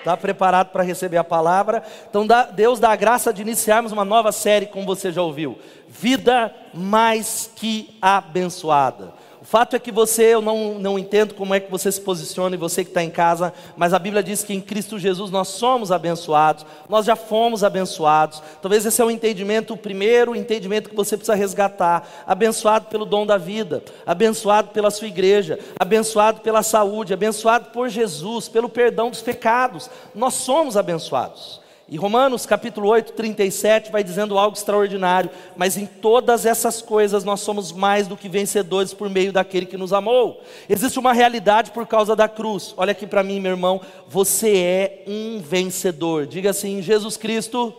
Está preparado para receber a palavra? Então, Deus dá a graça de iniciarmos uma nova série, como você já ouviu. Vida mais que abençoada. O fato é que você, eu não, não entendo como é que você se posiciona e você que está em casa, mas a Bíblia diz que em Cristo Jesus nós somos abençoados, nós já fomos abençoados. Talvez esse é o entendimento, o primeiro entendimento que você precisa resgatar. Abençoado pelo dom da vida, abençoado pela sua igreja, abençoado pela saúde, abençoado por Jesus, pelo perdão dos pecados. Nós somos abençoados. E Romanos capítulo 8, 37 vai dizendo algo extraordinário, mas em todas essas coisas nós somos mais do que vencedores por meio daquele que nos amou. Existe uma realidade por causa da cruz. Olha aqui para mim, meu irmão, você é um vencedor. Diga assim: Jesus Cristo,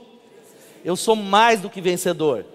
eu sou mais do que vencedor.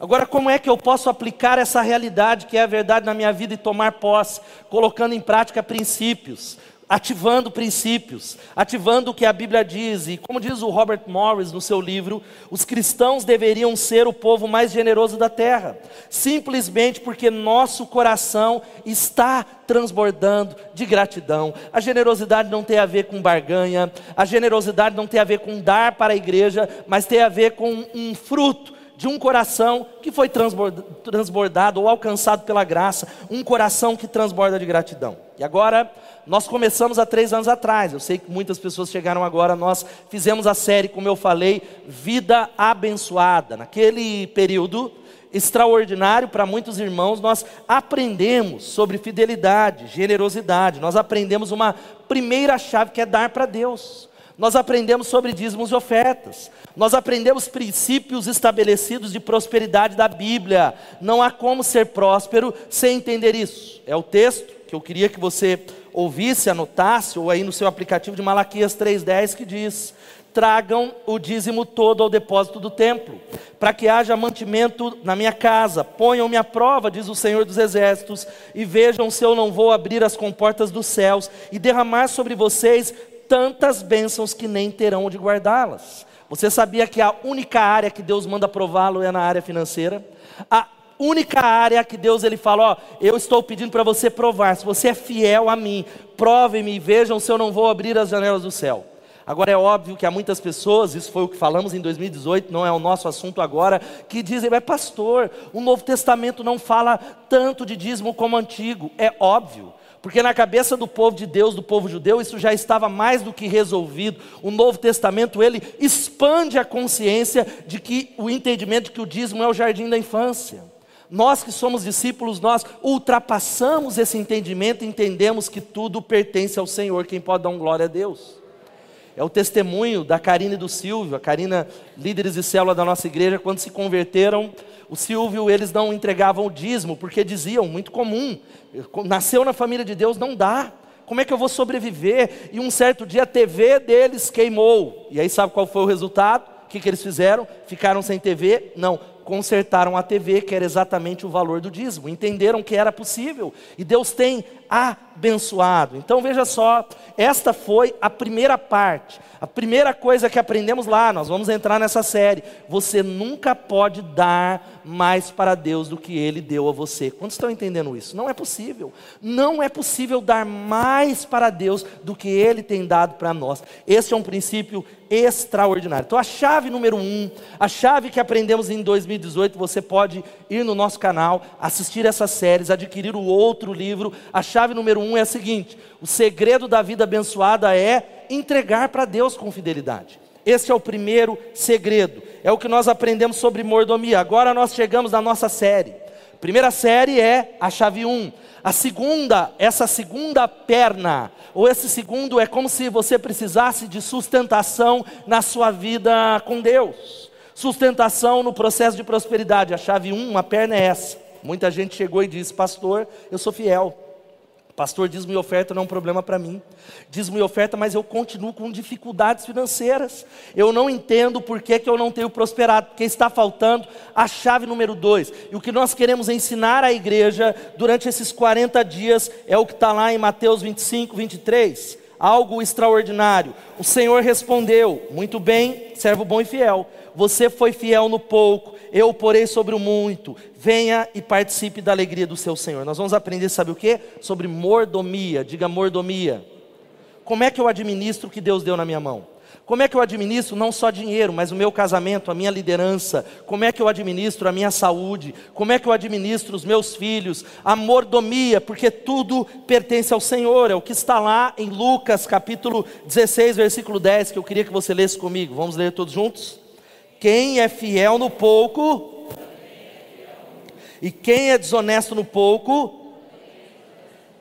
Agora, como é que eu posso aplicar essa realidade que é a verdade na minha vida e tomar posse, colocando em prática princípios? Ativando princípios, ativando o que a Bíblia diz. E como diz o Robert Morris no seu livro, os cristãos deveriam ser o povo mais generoso da terra, simplesmente porque nosso coração está transbordando de gratidão. A generosidade não tem a ver com barganha, a generosidade não tem a ver com dar para a igreja, mas tem a ver com um fruto de um coração que foi transbordado ou alcançado pela graça, um coração que transborda de gratidão. E agora, nós começamos há três anos atrás, eu sei que muitas pessoas chegaram agora, nós fizemos a série, como eu falei, Vida Abençoada. Naquele período extraordinário para muitos irmãos, nós aprendemos sobre fidelidade, generosidade, nós aprendemos uma primeira chave que é dar para Deus. Nós aprendemos sobre dízimos e ofertas. Nós aprendemos princípios estabelecidos de prosperidade da Bíblia. Não há como ser próspero sem entender isso. É o texto que eu queria que você ouvisse, anotasse, ou aí no seu aplicativo de Malaquias 3,10 que diz: Tragam o dízimo todo ao depósito do templo, para que haja mantimento na minha casa. Ponham-me à prova, diz o Senhor dos Exércitos, e vejam se eu não vou abrir as comportas dos céus e derramar sobre vocês tantas bênçãos que nem terão onde guardá-las. Você sabia que a única área que Deus manda prová-lo é na área financeira? A única área que Deus ele fala, ó, eu estou pedindo para você provar, se você é fiel a mim, prove-me e vejam se eu não vou abrir as janelas do céu. Agora é óbvio que há muitas pessoas, isso foi o que falamos em 2018, não é o nosso assunto agora, que dizem, mas pastor, o Novo Testamento não fala tanto de dízimo como o Antigo. É óbvio. Porque na cabeça do povo de Deus, do povo judeu, isso já estava mais do que resolvido. O Novo Testamento, ele expande a consciência de que o entendimento de que o dízimo é o jardim da infância. Nós que somos discípulos, nós ultrapassamos esse entendimento e entendemos que tudo pertence ao Senhor, quem pode dar um glória a Deus. É o testemunho da Karina e do Silvio, a Karina, líderes de célula da nossa igreja, quando se converteram, o Silvio, eles não entregavam o dízimo, porque diziam, muito comum, nasceu na família de Deus, não dá. Como é que eu vou sobreviver? E um certo dia a TV deles queimou. E aí sabe qual foi o resultado? O que, que eles fizeram? Ficaram sem TV? Não, consertaram a TV, que era exatamente o valor do dízimo. Entenderam que era possível. E Deus tem abençoado. Então veja só, esta foi a primeira parte. A primeira coisa que aprendemos lá, nós vamos entrar nessa série. Você nunca pode dar mais para Deus do que Ele deu a você. Quantos estão entendendo isso? Não é possível. Não é possível dar mais para Deus do que Ele tem dado para nós. Esse é um princípio extraordinário. Então a chave número um, a chave que aprendemos em 2018, você pode ir no nosso canal, assistir essas séries, adquirir o outro livro. A chave número um é a seguinte: o segredo da vida abençoada é entregar para Deus com fidelidade. Esse é o primeiro segredo. É o que nós aprendemos sobre mordomia. Agora nós chegamos na nossa série. Primeira série é a chave 1. A segunda, essa segunda perna, ou esse segundo é como se você precisasse de sustentação na sua vida com Deus. Sustentação no processo de prosperidade. A chave 1, uma perna é essa. Muita gente chegou e disse: Pastor, eu sou fiel. Pastor, dízimo e oferta não é um problema para mim. Dízimo e oferta, mas eu continuo com dificuldades financeiras. Eu não entendo por que, que eu não tenho prosperado, porque está faltando a chave número dois. E o que nós queremos ensinar à igreja durante esses 40 dias é o que está lá em Mateus 25, 23. Algo extraordinário. O Senhor respondeu: Muito bem, servo bom e fiel. Você foi fiel no pouco, eu porei sobre o muito. Venha e participe da alegria do seu Senhor. Nós vamos aprender, sabe o que? Sobre mordomia. Diga mordomia. Como é que eu administro o que Deus deu na minha mão? Como é que eu administro não só dinheiro, mas o meu casamento, a minha liderança? Como é que eu administro a minha saúde? Como é que eu administro os meus filhos? A mordomia, porque tudo pertence ao Senhor. É o que está lá em Lucas capítulo 16, versículo 10, que eu queria que você lesse comigo. Vamos ler todos juntos? Quem é fiel no pouco, e quem é desonesto no pouco,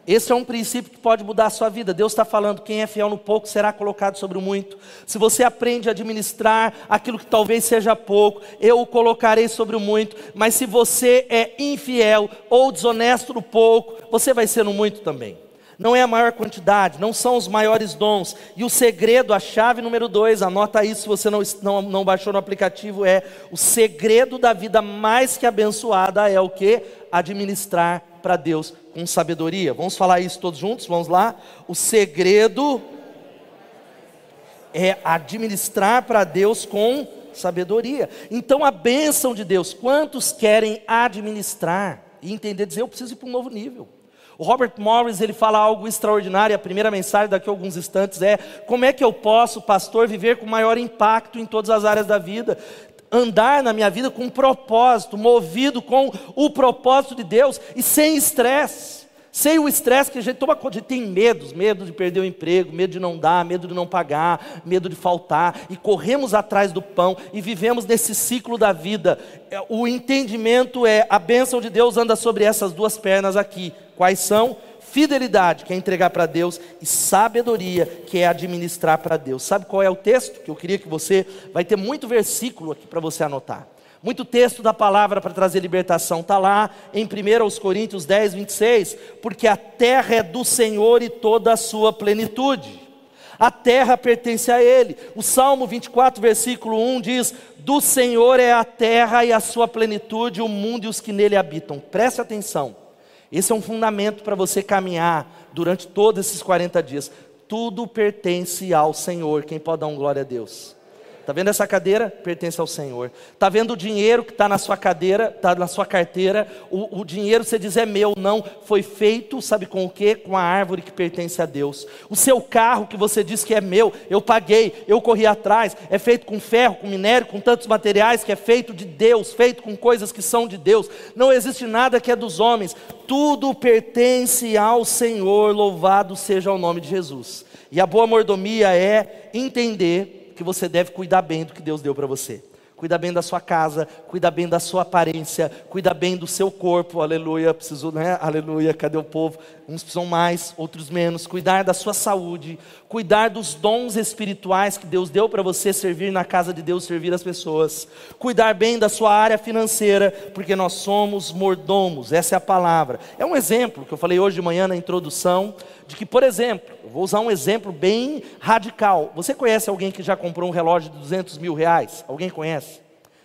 esse é um princípio que pode mudar a sua vida. Deus está falando: quem é fiel no pouco será colocado sobre o muito. Se você aprende a administrar aquilo que talvez seja pouco, eu o colocarei sobre o muito. Mas se você é infiel ou desonesto no pouco, você vai ser no muito também. Não é a maior quantidade, não são os maiores dons. E o segredo, a chave número dois, anota isso se você não, não, não baixou no aplicativo, é o segredo da vida mais que abençoada é o que? Administrar para Deus com sabedoria. Vamos falar isso todos juntos? Vamos lá? O segredo é administrar para Deus com sabedoria. Então a bênção de Deus, quantos querem administrar e entender, dizer, eu preciso ir para um novo nível. O Robert Morris ele fala algo extraordinário. A primeira mensagem daqui a alguns instantes é como é que eu posso, pastor, viver com maior impacto em todas as áreas da vida andar na minha vida com propósito, movido com o propósito de Deus e sem estresse. Sem o estresse que a gente toma conta, a gente tem medos, medo de perder o emprego, medo de não dar, medo de não pagar, medo de faltar, e corremos atrás do pão e vivemos nesse ciclo da vida. É, o entendimento é a bênção de Deus anda sobre essas duas pernas aqui. Quais são? Fidelidade, que é entregar para Deus, e sabedoria, que é administrar para Deus. Sabe qual é o texto? Que eu queria que você. Vai ter muito versículo aqui para você anotar. Muito texto da palavra para trazer libertação. Está lá em 1 Coríntios 10, 26. Porque a terra é do Senhor e toda a sua plenitude. A terra pertence a Ele. O Salmo 24, versículo 1 diz: Do Senhor é a terra e a sua plenitude, o mundo e os que nele habitam. Preste atenção. Esse é um fundamento para você caminhar durante todos esses 40 dias. Tudo pertence ao Senhor. Quem pode dar um glória a Deus? Está vendo essa cadeira? Pertence ao Senhor. Está vendo o dinheiro que está na sua cadeira, está na sua carteira? O, o, dinheiro você diz é meu, não. Foi feito, sabe com o quê? Com a árvore que pertence a Deus. O seu carro que você diz que é meu, eu paguei, eu corri atrás, é feito com ferro, com minério, com tantos materiais que é feito de Deus, feito com coisas que são de Deus. Não existe nada que é dos homens. Tudo pertence ao Senhor, louvado seja o nome de Jesus. E a boa mordomia é entender que você deve cuidar bem do que Deus deu para você. Cuida bem da sua casa, cuida bem da sua aparência, cuida bem do seu corpo, aleluia. Preciso, né? Aleluia, cadê o povo? Uns precisam mais, outros menos. Cuidar da sua saúde, cuidar dos dons espirituais que Deus deu para você servir na casa de Deus, servir as pessoas. Cuidar bem da sua área financeira, porque nós somos mordomos, essa é a palavra. É um exemplo que eu falei hoje de manhã na introdução de que, por exemplo, vou usar um exemplo bem radical. Você conhece alguém que já comprou um relógio de 200 mil reais? Alguém conhece?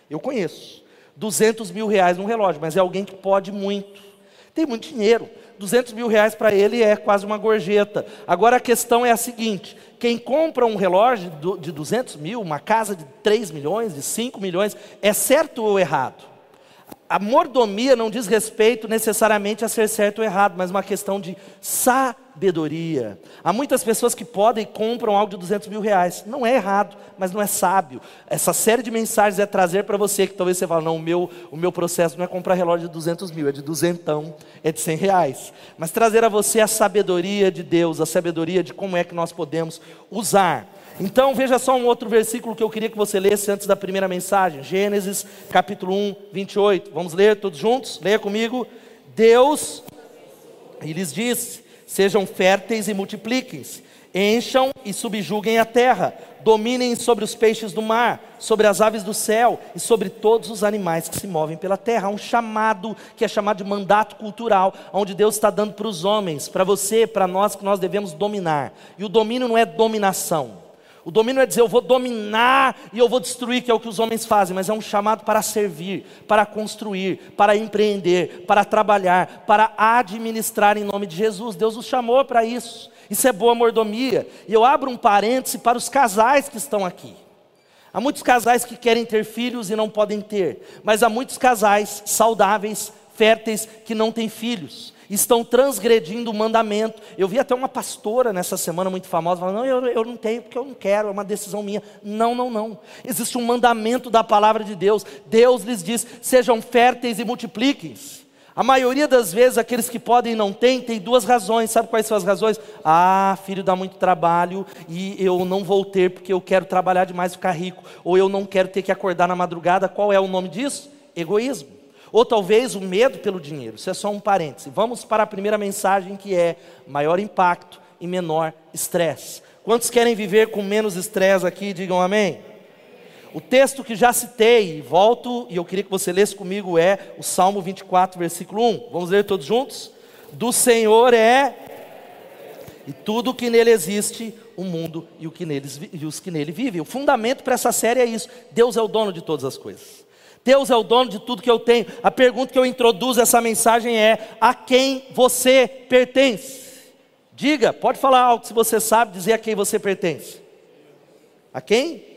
Eu conheço. 200 mil reais num relógio, mas é alguém que pode muito. Tem muito dinheiro. 200 mil reais para ele é quase uma gorjeta. Agora a questão é a seguinte: quem compra um relógio de 200 mil, uma casa de 3 milhões, de 5 milhões, é certo ou errado? A mordomia não diz respeito necessariamente a ser certo ou errado, mas uma questão de sabedoria. Há muitas pessoas que podem e compram algo de 200 mil reais. Não é errado, mas não é sábio. Essa série de mensagens é trazer para você que talvez você fale, não, o meu, o meu processo não é comprar relógio de 200 mil, é de duzentão, é de 100 reais. Mas trazer a você a sabedoria de Deus, a sabedoria de como é que nós podemos usar então veja só um outro versículo que eu queria que você lesse antes da primeira mensagem. Gênesis capítulo 1, 28. Vamos ler todos juntos? Leia comigo. Deus, e lhes disse: sejam férteis e multipliquem-se, encham e subjuguem a terra, dominem sobre os peixes do mar, sobre as aves do céu e sobre todos os animais que se movem pela terra. Há um chamado que é chamado de mandato cultural, onde Deus está dando para os homens, para você, para nós, que nós devemos dominar. E o domínio não é dominação. O domínio é dizer eu vou dominar e eu vou destruir, que é o que os homens fazem, mas é um chamado para servir, para construir, para empreender, para trabalhar, para administrar em nome de Jesus. Deus nos chamou para isso. Isso é boa mordomia. E eu abro um parêntese para os casais que estão aqui. Há muitos casais que querem ter filhos e não podem ter, mas há muitos casais saudáveis, férteis, que não têm filhos. estão transgredindo o mandamento. Eu vi até uma pastora nessa semana muito famosa falando: não, eu, eu não tenho porque eu não quero, é uma decisão minha. Não, não, não. Existe um mandamento da palavra de Deus. Deus lhes diz: sejam férteis e multipliquem-se. A maioria das vezes, aqueles que podem e não têm, tem duas razões. Sabe quais são as razões? Ah, filho, dá muito trabalho e eu não vou ter porque eu quero trabalhar demais e ficar rico. Ou eu não quero ter que acordar na madrugada. Qual é o nome disso? Egoísmo. Ou talvez o medo pelo dinheiro. Isso é só um parêntese. Vamos para a primeira mensagem que é maior impacto e menor estresse. Quantos querem viver com menos estresse aqui? Digam amém. O texto que já citei, volto e eu queria que você lesse comigo, é o Salmo 24, versículo 1. Vamos ler todos juntos? Do Senhor é e tudo que nele existe, o mundo e, o que neles, e os que nele vivem. O fundamento para essa série é isso: Deus é o dono de todas as coisas. Deus é o dono de tudo que eu tenho. A pergunta que eu introduzo essa mensagem é: a quem você pertence? Diga, pode falar algo se você sabe dizer a quem você pertence. A quem?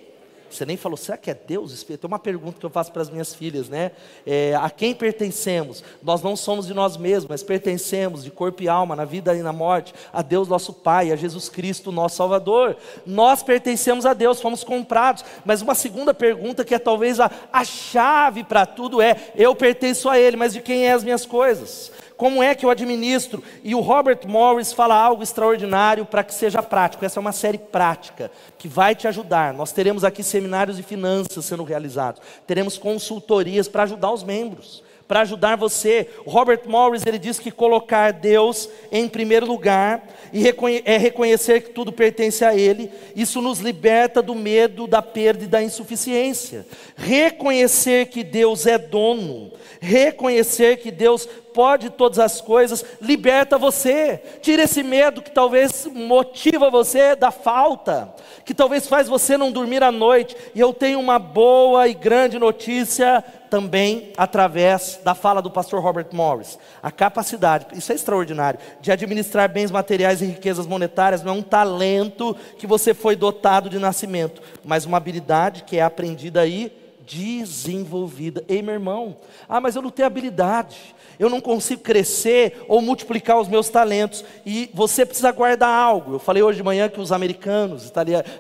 Você nem falou, será que é Deus? Tem uma pergunta que eu faço para as minhas filhas, né? É, a quem pertencemos? Nós não somos de nós mesmos, mas pertencemos de corpo e alma, na vida e na morte, a Deus nosso Pai, a Jesus Cristo, nosso Salvador. Nós pertencemos a Deus, fomos comprados. Mas uma segunda pergunta, que é talvez a, a chave para tudo, é: eu pertenço a Ele, mas de quem é as minhas coisas? Como é que eu administro? E o Robert Morris fala algo extraordinário para que seja prático. Essa é uma série prática que vai te ajudar. Nós teremos aqui seminários de finanças sendo realizados. Teremos consultorias para ajudar os membros para ajudar você. O Robert Morris ele diz que colocar Deus em primeiro lugar e reconhe é reconhecer que tudo pertence a Ele. Isso nos liberta do medo, da perda e da insuficiência. Reconhecer que Deus é dono, reconhecer que Deus pode todas as coisas, liberta você. Tira esse medo que talvez motiva você da falta, que talvez faz você não dormir à noite. E eu tenho uma boa e grande notícia também através da fala do pastor Robert Morris. A capacidade, isso é extraordinário, de administrar bens materiais e riquezas monetárias não é um talento que você foi dotado de nascimento, mas uma habilidade que é aprendida aí desenvolvida. Ei, meu irmão, ah, mas eu não tenho habilidade, eu não consigo crescer ou multiplicar os meus talentos, e você precisa guardar algo. Eu falei hoje de manhã que os americanos,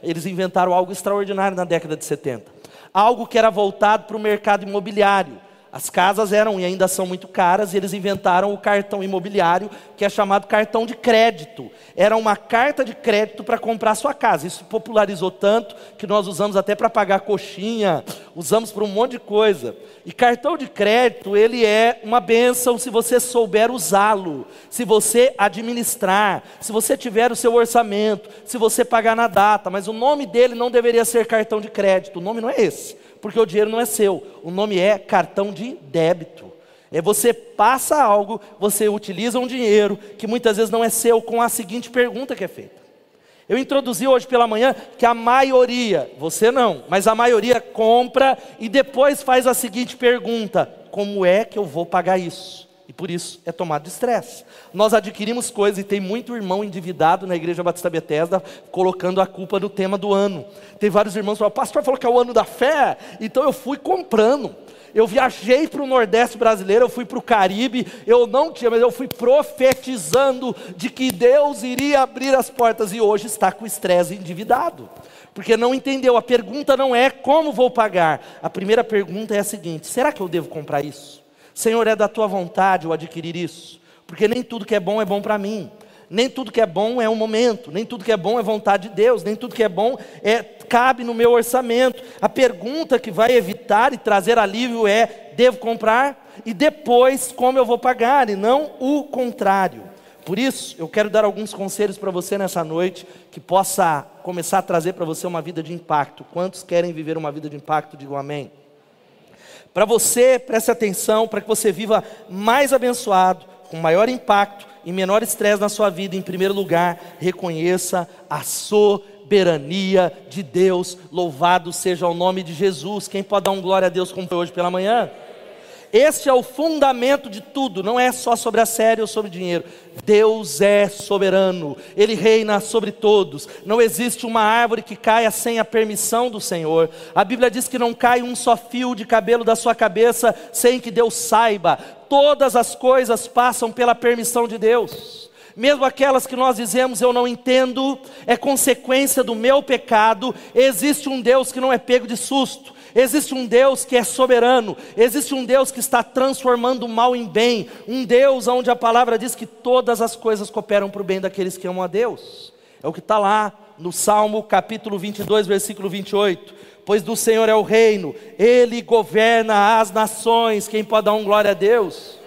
eles inventaram algo extraordinário na década de 70. Algo que era voltado para o mercado imobiliário. As casas eram e ainda são muito caras, e eles inventaram o cartão imobiliário, que é chamado cartão de crédito. Era uma carta de crédito para comprar sua casa. Isso popularizou tanto que nós usamos até para pagar coxinha, usamos para um monte de coisa. E cartão de crédito, ele é uma benção se você souber usá-lo, se você administrar, se você tiver o seu orçamento, se você pagar na data. Mas o nome dele não deveria ser cartão de crédito, o nome não é esse porque o dinheiro não é seu. O nome é cartão de débito. É você passa algo, você utiliza um dinheiro que muitas vezes não é seu, com a seguinte pergunta que é feita. Eu introduzi hoje pela manhã que a maioria, você não, mas a maioria compra e depois faz a seguinte pergunta: como é que eu vou pagar isso? E por isso é tomado de estresse. Nós adquirimos coisas e tem muito irmão endividado na igreja Batista Bethesda colocando a culpa no tema do ano. Tem vários irmãos que falam, pastor falou que é o ano da fé, então eu fui comprando. Eu viajei para o Nordeste brasileiro, eu fui para o Caribe, eu não tinha, mas eu fui profetizando de que Deus iria abrir as portas e hoje está com estresse endividado. Porque não entendeu, a pergunta não é como vou pagar, a primeira pergunta é a seguinte: será que eu devo comprar isso? Senhor, é da tua vontade eu adquirir isso, porque nem tudo que é bom é bom para mim. Nem tudo que é bom é um momento, nem tudo que é bom é vontade de Deus, nem tudo que é bom é cabe no meu orçamento. A pergunta que vai evitar e trazer alívio é: devo comprar e depois como eu vou pagar, e não o contrário. Por isso, eu quero dar alguns conselhos para você nessa noite que possa começar a trazer para você uma vida de impacto. Quantos querem viver uma vida de impacto? Digam amém. Para você, preste atenção, para que você viva mais abençoado, com maior impacto e menor estresse na sua vida, em primeiro lugar, reconheça a soberania de Deus. Louvado seja o nome de Jesus. Quem pode dar um glória a Deus como foi hoje pela manhã? Este é o fundamento de tudo, não é só sobre a série ou sobre dinheiro. Deus é soberano, Ele reina sobre todos. Não existe uma árvore que caia sem a permissão do Senhor. A Bíblia diz que não cai um só fio de cabelo da sua cabeça sem que Deus saiba. Todas as coisas passam pela permissão de Deus mesmo aquelas que nós dizemos eu não entendo, é consequência do meu pecado, existe um Deus que não é pego de susto, Existe um Deus que é soberano, existe um Deus que está transformando o mal em bem, um Deus onde a palavra diz que todas as coisas cooperam para o bem daqueles que amam a Deus. É o que está lá no Salmo capítulo 22, versículo 28. Pois do Senhor é o reino, Ele governa as nações. Quem pode dar um glória a Deus?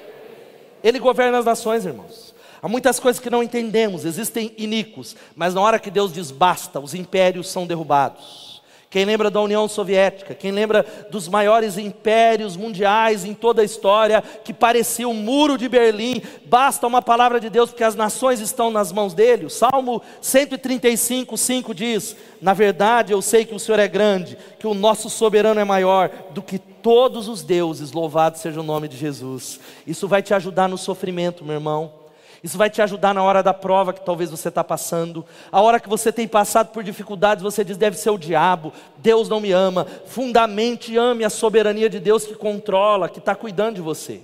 Ele governa as nações, irmãos. Há muitas coisas que não entendemos, existem iníquos, mas na hora que Deus diz basta, os impérios são derrubados. Quem lembra da União Soviética? Quem lembra dos maiores impérios mundiais em toda a história, que parecia o muro de Berlim? Basta uma palavra de Deus, porque as nações estão nas mãos dele. O Salmo 135, 5 diz: Na verdade, eu sei que o Senhor é grande, que o nosso soberano é maior do que todos os deuses. Louvado seja o nome de Jesus. Isso vai te ajudar no sofrimento, meu irmão. Isso vai te ajudar na hora da prova que talvez você está passando. A hora que você tem passado por dificuldades, você diz: deve ser o diabo, Deus não me ama. Fundamente ame a soberania de Deus que controla, que está cuidando de você.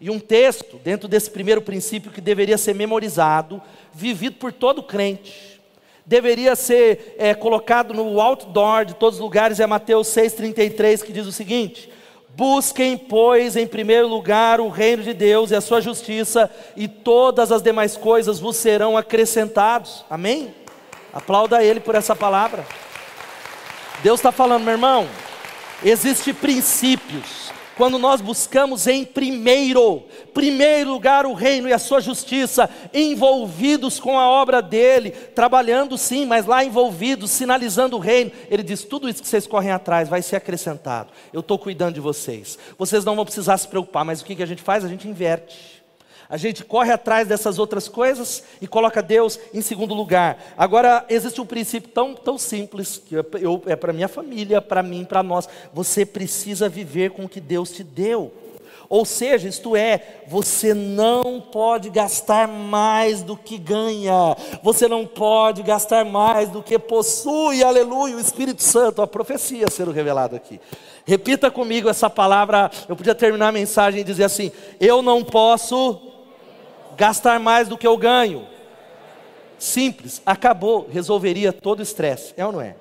E um texto, dentro desse primeiro princípio, que deveria ser memorizado, vivido por todo crente, deveria ser é, colocado no outdoor de todos os lugares, é Mateus 6,33, que diz o seguinte: Busquem, pois, em primeiro lugar o reino de Deus e a sua justiça, e todas as demais coisas vos serão acrescentados. Amém? Aplauda Ele por essa palavra. Deus está falando, meu irmão. Existem princípios quando nós buscamos em primeiro, primeiro lugar o reino e a sua justiça, envolvidos com a obra dele, trabalhando sim, mas lá envolvidos, sinalizando o reino, ele diz: tudo isso que vocês correm atrás vai ser acrescentado. Eu estou cuidando de vocês. Vocês não vão precisar se preocupar, mas o que, que a gente faz? A gente inverte. A gente corre atrás dessas outras coisas e coloca Deus em segundo lugar. Agora, existe um princípio tão, tão simples, que eu, é para minha família, para mim, para nós. Você precisa viver com o que Deus te deu. Ou seja, isto é, você não pode gastar mais do que ganha, você não pode gastar mais do que possui, aleluia, o Espírito Santo, a profecia sendo revelada aqui. Repita comigo essa palavra, eu podia terminar a mensagem e dizer assim: eu não posso gastar mais do que eu ganho. Simples, acabou, resolveria todo o estresse, é ou não é?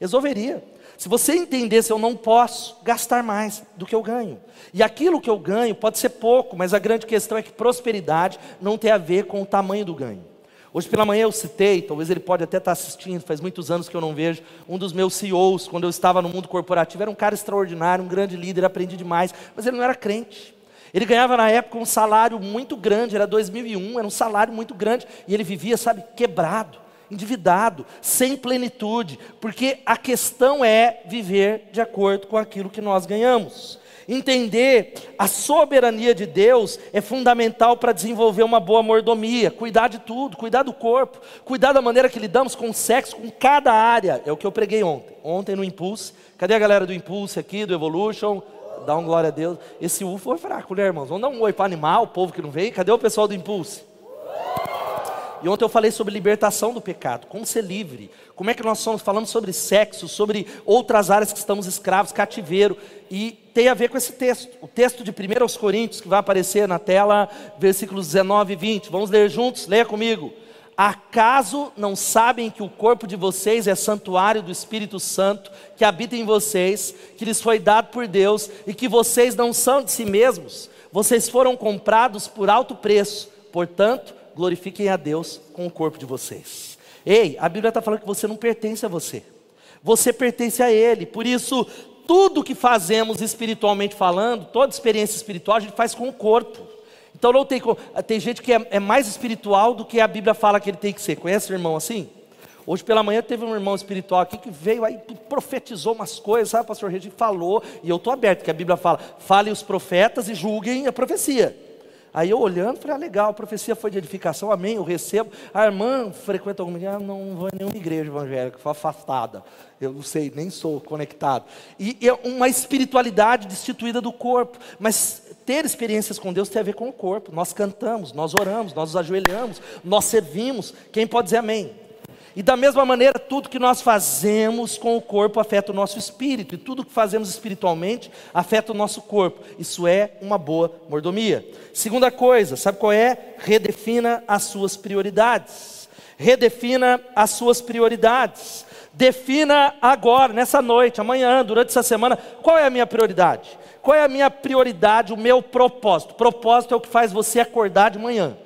Resolveria. Se você entendesse, eu não posso gastar mais do que eu ganho. E aquilo que eu ganho pode ser pouco, mas a grande questão é que prosperidade não tem a ver com o tamanho do ganho. Hoje pela manhã eu citei, talvez ele pode até estar assistindo, faz muitos anos que eu não vejo, um dos meus CEOs, quando eu estava no mundo corporativo, era um cara extraordinário, um grande líder, aprendi demais, mas ele não era crente. Ele ganhava na época um salário muito grande, era 2001, era um salário muito grande, e ele vivia, sabe, quebrado, endividado, sem plenitude, porque a questão é viver de acordo com aquilo que nós ganhamos. Entender a soberania de Deus é fundamental para desenvolver uma boa mordomia, cuidar de tudo, cuidar do corpo, cuidar da maneira que lidamos com o sexo, com cada área. É o que eu preguei ontem. Ontem no Impulse. Cadê a galera do Impulse aqui, do Evolution? Dá um glória a Deus. Esse U foi fraco, né, irmãos? Vamos dar um oi para animal, o povo que não veio. Cadê o pessoal do Impulse? E ontem eu falei sobre libertação do pecado, como ser livre. Como é que nós somos falando sobre sexo, sobre outras áreas que estamos escravos, cativeiro. E tem a ver com esse texto. O texto de 1 Coríntios, que vai aparecer na tela, versículos 19 e 20. Vamos ler juntos? Leia comigo. Acaso não sabem que o corpo de vocês é santuário do Espírito Santo que habita em vocês, que lhes foi dado por Deus e que vocês não são de si mesmos? Vocês foram comprados por alto preço, portanto, glorifiquem a Deus com o corpo de vocês. Ei, a Bíblia está falando que você não pertence a você, você pertence a Ele, por isso, tudo que fazemos espiritualmente falando, toda experiência espiritual, a gente faz com o corpo. Então não tem Tem gente que é, é, mais espiritual do que a Bíblia fala que ele tem que ser. Conhece um irmão assim? Hoje pela manhã teve um irmão espiritual aqui que veio aí profetizou umas coisas, sabe, pastor Regi falou, e eu estou aberto, que a Bíblia fala, fale os profetas e julguem a profecia. Aí eu olhando, falei, ah, legal, a profecia foi de edificação, amém, eu recebo. A irmã frequenta alguma igreja, ah, não vou em nenhuma igreja evangélica, foi afastada. Eu não sei, nem sou conectado. E é uma espiritualidade destituída do corpo. Mas ter experiências com Deus tem a ver com o corpo. Nós cantamos, nós oramos, nós nos ajoelhamos, nós servimos. Quem pode dizer amém? E da mesma maneira, tudo que nós fazemos com o corpo afeta o nosso espírito, e tudo que fazemos espiritualmente afeta o nosso corpo. Isso é uma boa mordomia. Segunda coisa, sabe qual é? Redefina as suas prioridades. Redefina as suas prioridades. Defina agora, nessa noite, amanhã, durante essa semana, qual é a minha prioridade? Qual é a minha prioridade, o meu propósito? Propósito é o que faz você acordar de manhã.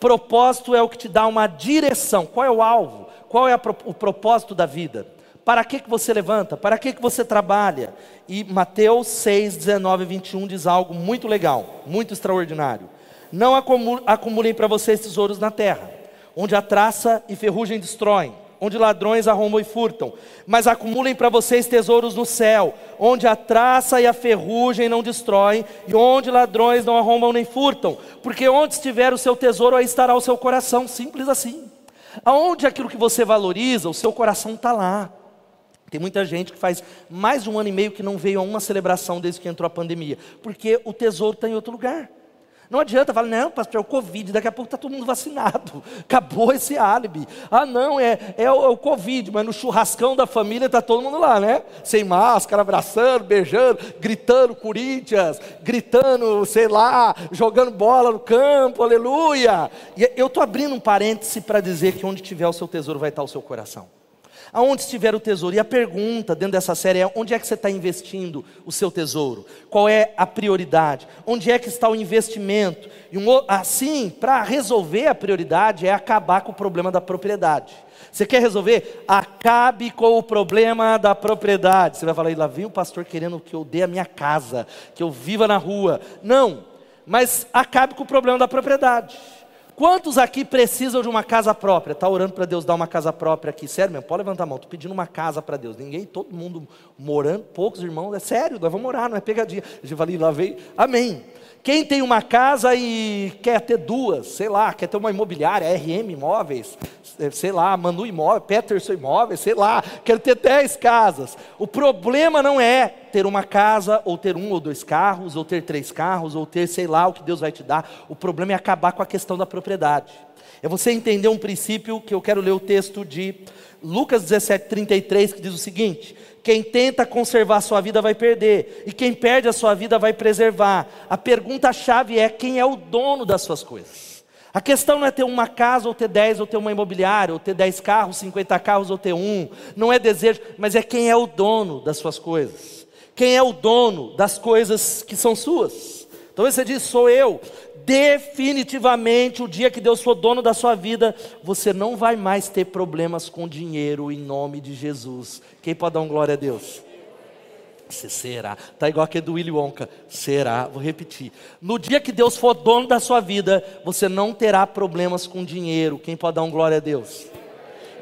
Propósito é o que te dá uma direção. Qual é o alvo? qual é o propósito da vida? Para que, que você levanta? Para que, que você trabalha? E Mateus 6, 19 e 21 diz algo muito legal, muito extraordinário. Não acumulem para vocês tesouros na terra, onde a traça e ferrugem destroem, onde ladrões arrombam e furtam, mas acumulem para vocês tesouros no céu, onde a traça e a ferrugem não destroem, e onde ladrões não arrombam nem furtam, porque onde estiver o seu tesouro, aí estará o seu coração, simples assim. Aonde aquilo que você valoriza, o seu coração está lá. Tem muita gente que faz mais de um ano e meio que não veio a uma celebração desde que entrou a pandemia, porque o tesouro está em outro lugar. Não adianta falar, não, pastor, é o Covid, daqui a pouco está todo mundo vacinado. Acabou esse álibi. Ah, não, é, é, o, é o Covid, mas no churrascão da família está todo mundo lá, né? Sem máscara, abraçando, beijando, gritando Corinthians, gritando, sei lá, jogando bola no campo, aleluia. E eu estou abrindo um parêntese para dizer que onde tiver o seu tesouro vai estar o seu coração aonde estiver o tesouro. E a pergunta dentro dessa série é: onde é que você está investindo o seu tesouro? Qual é a prioridade? Onde é que está o investimento? E um, assim, para resolver a prioridade é acabar com o problema da propriedade. Você quer resolver? Acabe com o problema da propriedade. Você vai falar, lá vem o pastor querendo que eu dê a minha casa, que eu viva na rua. Não, mas acabe com o problema da propriedade. Quantos aqui precisam de uma casa própria? Está orando para Deus dar uma casa própria aqui? Sério mesmo? Pode levantar a mão. Estou pedindo uma casa para Deus. Ninguém, todo mundo morando, poucos irmãos. É sério, nós vamos morar, não é pegadinha. Eu falei, lá veio. Amém. Quem tem uma casa e quer ter duas, sei lá, quer ter uma imobiliária, RM Imóveis, sei lá, Manu Imóveis, Peterson Imóveis, sei lá, quer ter dez casas. O problema não é ter uma casa, ou ter um ou dois carros, ou ter três carros, ou ter sei lá o que Deus vai te dar. O problema é acabar com a questão da propriedade. É você entender um princípio que eu quero ler o texto de Lucas 17, 33, que diz o seguinte: quem tenta conservar sua vida vai perder, e quem perde a sua vida vai preservar. A pergunta-chave é: quem é o dono das suas coisas? A questão não é ter uma casa, ou ter dez, ou ter uma imobiliária, ou ter dez carros, cinquenta carros, ou ter um. Não é desejo, mas é quem é o dono das suas coisas. Quem é o dono das coisas que são suas. Então você diz, sou eu definitivamente o dia que Deus for dono da sua vida, você não vai mais ter problemas com dinheiro em nome de Jesus. Quem pode dar um glória a Deus? Você será. Tá igual aquele do Willy Wonka. Será. Vou repetir. No dia que Deus for dono da sua vida, você não terá problemas com dinheiro. Quem pode dar um glória a Deus?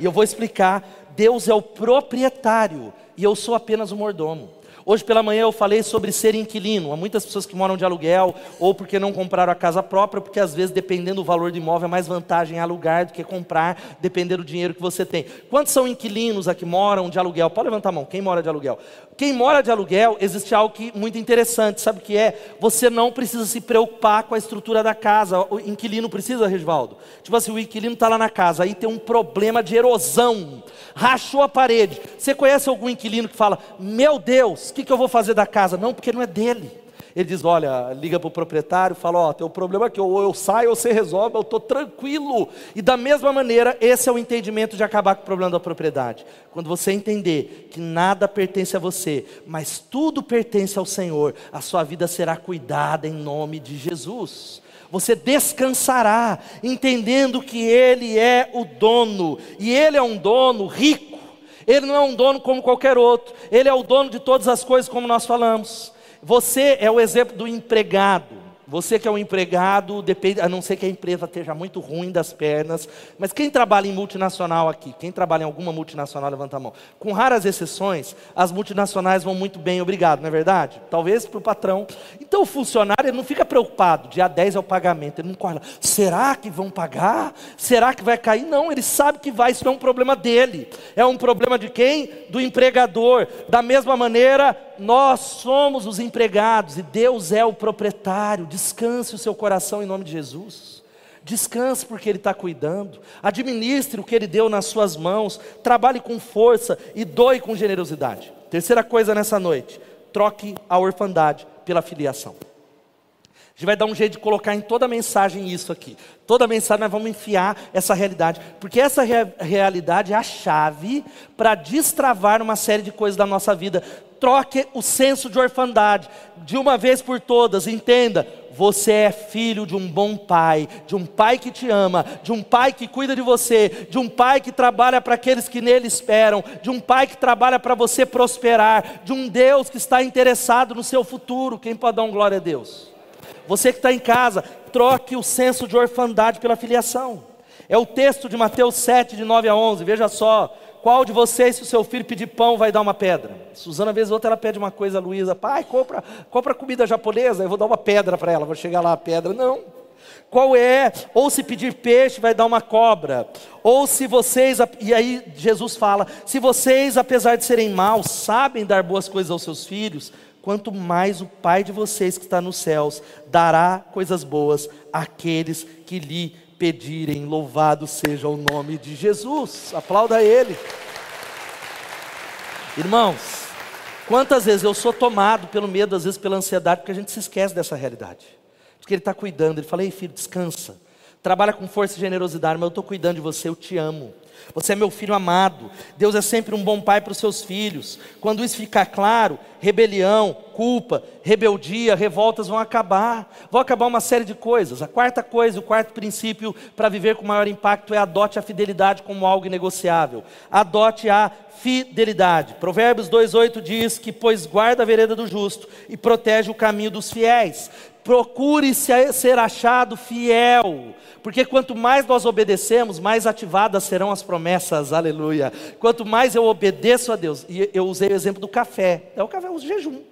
E eu vou explicar. Deus é o proprietário e eu sou apenas o mordomo. Hoje pela manhã eu falei sobre ser inquilino. Há muitas pessoas que moram de aluguel ou porque não compraram a casa própria, porque às vezes, dependendo do valor do imóvel, é mais vantagem alugar do que comprar, dependendo do dinheiro que você tem. Quantos são inquilinos aqui moram de aluguel? Pode levantar a mão. Quem mora de aluguel? Quem mora de aluguel, existe algo que, muito interessante. Sabe o que é? Você não precisa se preocupar com a estrutura da casa. O inquilino precisa, Regivaldo? Tipo assim, o inquilino está lá na casa, aí tem um problema de erosão. Rachou a parede. Você conhece algum inquilino que fala: Meu Deus, que, que eu vou fazer da casa? Não, porque não é dele. Ele diz: Olha, liga para o proprietário, fala: Ó, oh, tem um problema aqui, ou eu saio ou você resolve, eu estou tranquilo. E da mesma maneira, esse é o entendimento de acabar com o problema da propriedade. Quando você entender que nada pertence a você, mas tudo pertence ao Senhor, a sua vida será cuidada em nome de Jesus. Você descansará, entendendo que Ele é o dono, e Ele é um dono rico ele não é um dono como qualquer outro. Ele é o dono de todas as coisas, como nós falamos. Você é o exemplo do empregado. Você que é um empregado, depende, a não ser que a empresa esteja muito ruim das pernas, mas quem trabalha em multinacional aqui, quem trabalha em alguma multinacional, levanta a mão. Com raras exceções, as multinacionais vão muito bem, obrigado, não é verdade? Talvez para o patrão. Então o funcionário não fica preocupado, dia 10 é o pagamento, ele não corre lá, será que vão pagar? Será que vai cair? Não, ele sabe que vai, isso não é um problema dele. É um problema de quem? Do empregador. Da mesma maneira, nós somos os empregados e Deus é o proprietário. Descanse o seu coração em nome de Jesus. Descanse porque Ele está cuidando. Administre o que Ele deu nas suas mãos. Trabalhe com força e doe com generosidade. Terceira coisa nessa noite: troque a orfandade pela filiação. A gente vai dar um jeito de colocar em toda mensagem isso aqui. Toda mensagem nós vamos enfiar essa realidade, porque essa rea realidade é a chave para destravar uma série de coisas da nossa vida. Troque o senso de orfandade, de uma vez por todas, entenda. Você é filho de um bom pai, de um pai que te ama, de um pai que cuida de você, de um pai que trabalha para aqueles que nele esperam, de um pai que trabalha para você prosperar, de um Deus que está interessado no seu futuro. Quem pode dar um glória a Deus? Você que está em casa, troque o senso de orfandade pela filiação. É o texto de Mateus 7, de 9 a 11. Veja só. Qual de vocês, se o seu filho pedir pão, vai dar uma pedra? Suzana, vez ou outra, ela pede uma coisa, Luísa, pai, compra, compra comida japonesa, eu vou dar uma pedra para ela, vou chegar lá a pedra. Não. Qual é? Ou se pedir peixe, vai dar uma cobra. Ou se vocês, e aí Jesus fala: se vocês, apesar de serem maus, sabem dar boas coisas aos seus filhos, quanto mais o Pai de vocês que está nos céus dará coisas boas àqueles que lhe pedirem. Louvado seja o nome de Jesus. Aplauda Ele. Irmãos, quantas vezes eu sou tomado pelo medo, às vezes pela ansiedade, porque a gente se esquece dessa realidade. De que Ele está cuidando. Ele fala: Ei, filho, descansa. Trabalha com força e generosidade, mas eu estou cuidando de você, eu te amo. Você é meu filho amado. Deus é sempre um bom pai para os seus filhos. Quando isso ficar claro, rebelião, culpa, rebeldia, revoltas vão acabar. Vão acabar uma série de coisas. A quarta coisa, o quarto princípio para viver com maior impacto é adote a fidelidade como algo inegociável. Adote a fidelidade. Provérbios 2:8 diz que pois guarda a vereda do justo e protege o caminho dos fiéis. Procure ser achado fiel, porque quanto mais nós obedecemos, mais ativadas serão as promessas, aleluia. Quanto mais eu obedeço a Deus, e eu usei o exemplo do café, é o café, o jejum.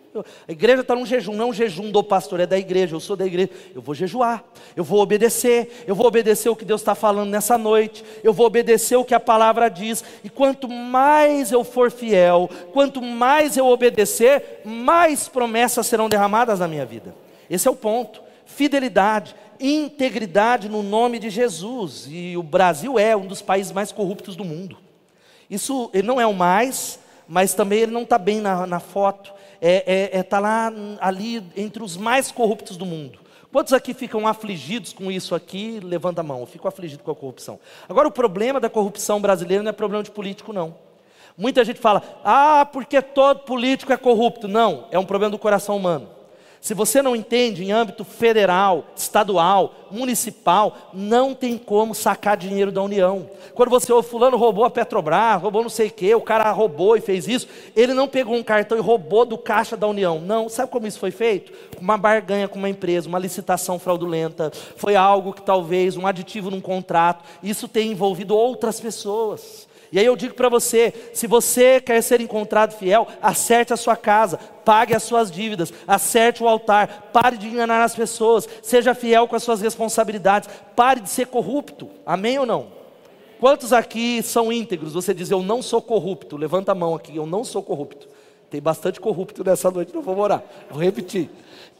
A igreja está num jejum, não é um jejum do pastor, é da igreja, eu sou da igreja. Eu vou jejuar, eu vou obedecer, eu vou obedecer o que Deus está falando nessa noite, eu vou obedecer o que a palavra diz, e quanto mais eu for fiel, quanto mais eu obedecer, mais promessas serão derramadas na minha vida. Esse é o ponto. Fidelidade, integridade no nome de Jesus. E o Brasil é um dos países mais corruptos do mundo. Isso ele não é o mais, mas também ele não está bem na, na foto. Está é, é, é tá lá ali entre os mais corruptos do mundo. Quantos aqui ficam afligidos com isso aqui? Levanta a mão, eu fico afligido com a corrupção. Agora, o problema da corrupção brasileira não é problema de político, não. Muita gente fala, ah, porque todo político é corrupto. Não, é um problema do coração humano. Se você não entende em âmbito federal, estadual, municipal, não tem como sacar dinheiro da União. Quando você ouve fulano roubou a Petrobras, roubou não sei o quê, o cara roubou e fez isso, ele não pegou um cartão e roubou do caixa da União. Não, sabe como isso foi feito? Uma barganha com uma empresa, uma licitação fraudulenta, foi algo que talvez um aditivo num contrato, isso tem envolvido outras pessoas. E aí eu digo para você: se você quer ser encontrado fiel, acerte a sua casa, pague as suas dívidas, acerte o altar, pare de enganar as pessoas, seja fiel com as suas responsabilidades, pare de ser corrupto. Amém ou não? Quantos aqui são íntegros? Você diz, eu não sou corrupto. Levanta a mão aqui, eu não sou corrupto. Tem bastante corrupto nessa noite, não vou orar. Vou repetir.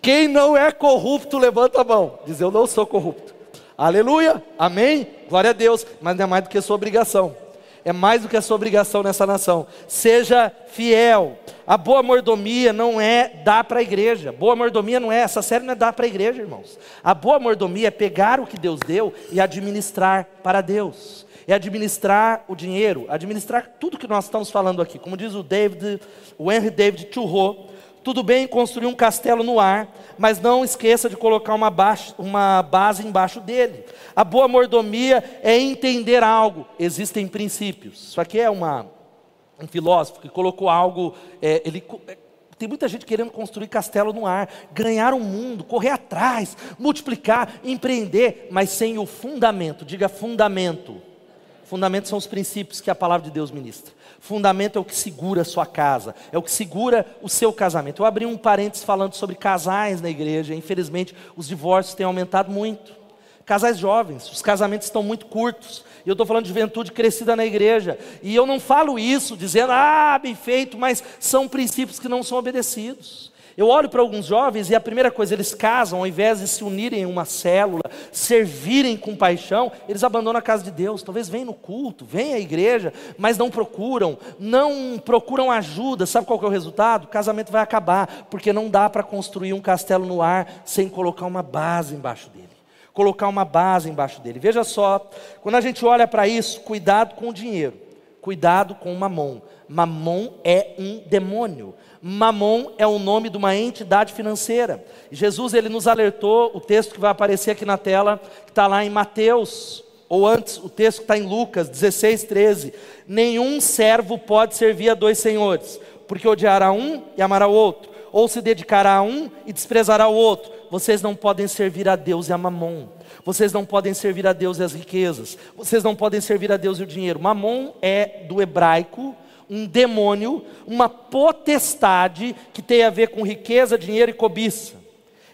Quem não é corrupto, levanta a mão. Diz, eu não sou corrupto. Aleluia, amém, glória a Deus, mas não é mais do que sua obrigação é mais do que a sua obrigação nessa nação. Seja fiel. A boa mordomia não é dar para a igreja. Boa mordomia não é, essa série não é dar para a igreja, irmãos. A boa mordomia é pegar o que Deus deu e administrar para Deus. É administrar o dinheiro, administrar tudo que nós estamos falando aqui. Como diz o David, o Henry David Thoreau, tudo bem construir um castelo no ar, mas não esqueça de colocar uma, uma base embaixo dele. A boa mordomia é entender algo. Existem princípios. Isso aqui é uma, um filósofo que colocou algo, é, ele Tem muita gente querendo construir castelo no ar, ganhar o um mundo, correr atrás, multiplicar, empreender, mas sem o fundamento. Diga fundamento. Fundamentos são os princípios que a palavra de Deus ministra. Fundamento é o que segura a sua casa, é o que segura o seu casamento. Eu abri um parênteses falando sobre casais na igreja. Infelizmente, os divórcios têm aumentado muito. Casais jovens, os casamentos estão muito curtos. E eu estou falando de juventude crescida na igreja. E eu não falo isso dizendo, ah, bem feito, mas são princípios que não são obedecidos. Eu olho para alguns jovens e a primeira coisa, eles casam, ao invés de se unirem em uma célula, servirem com paixão, eles abandonam a casa de Deus. Talvez venham no culto, venham à igreja, mas não procuram, não procuram ajuda. Sabe qual é o resultado? O casamento vai acabar, porque não dá para construir um castelo no ar sem colocar uma base embaixo dele colocar uma base embaixo dele. Veja só, quando a gente olha para isso, cuidado com o dinheiro, cuidado com mamon. Mamon é um demônio. Mamon é o nome de uma entidade financeira. Jesus ele nos alertou, o texto que vai aparecer aqui na tela, que está lá em Mateus, ou antes, o texto que está em Lucas 16, 13. Nenhum servo pode servir a dois senhores, porque odiará um e amará o outro, ou se dedicará a um e desprezará o outro. Vocês não podem servir a Deus e a Mamon. Vocês não podem servir a Deus e as riquezas. Vocês não podem servir a Deus e o dinheiro. Mamon é do hebraico um demônio, uma potestade que tem a ver com riqueza, dinheiro e cobiça.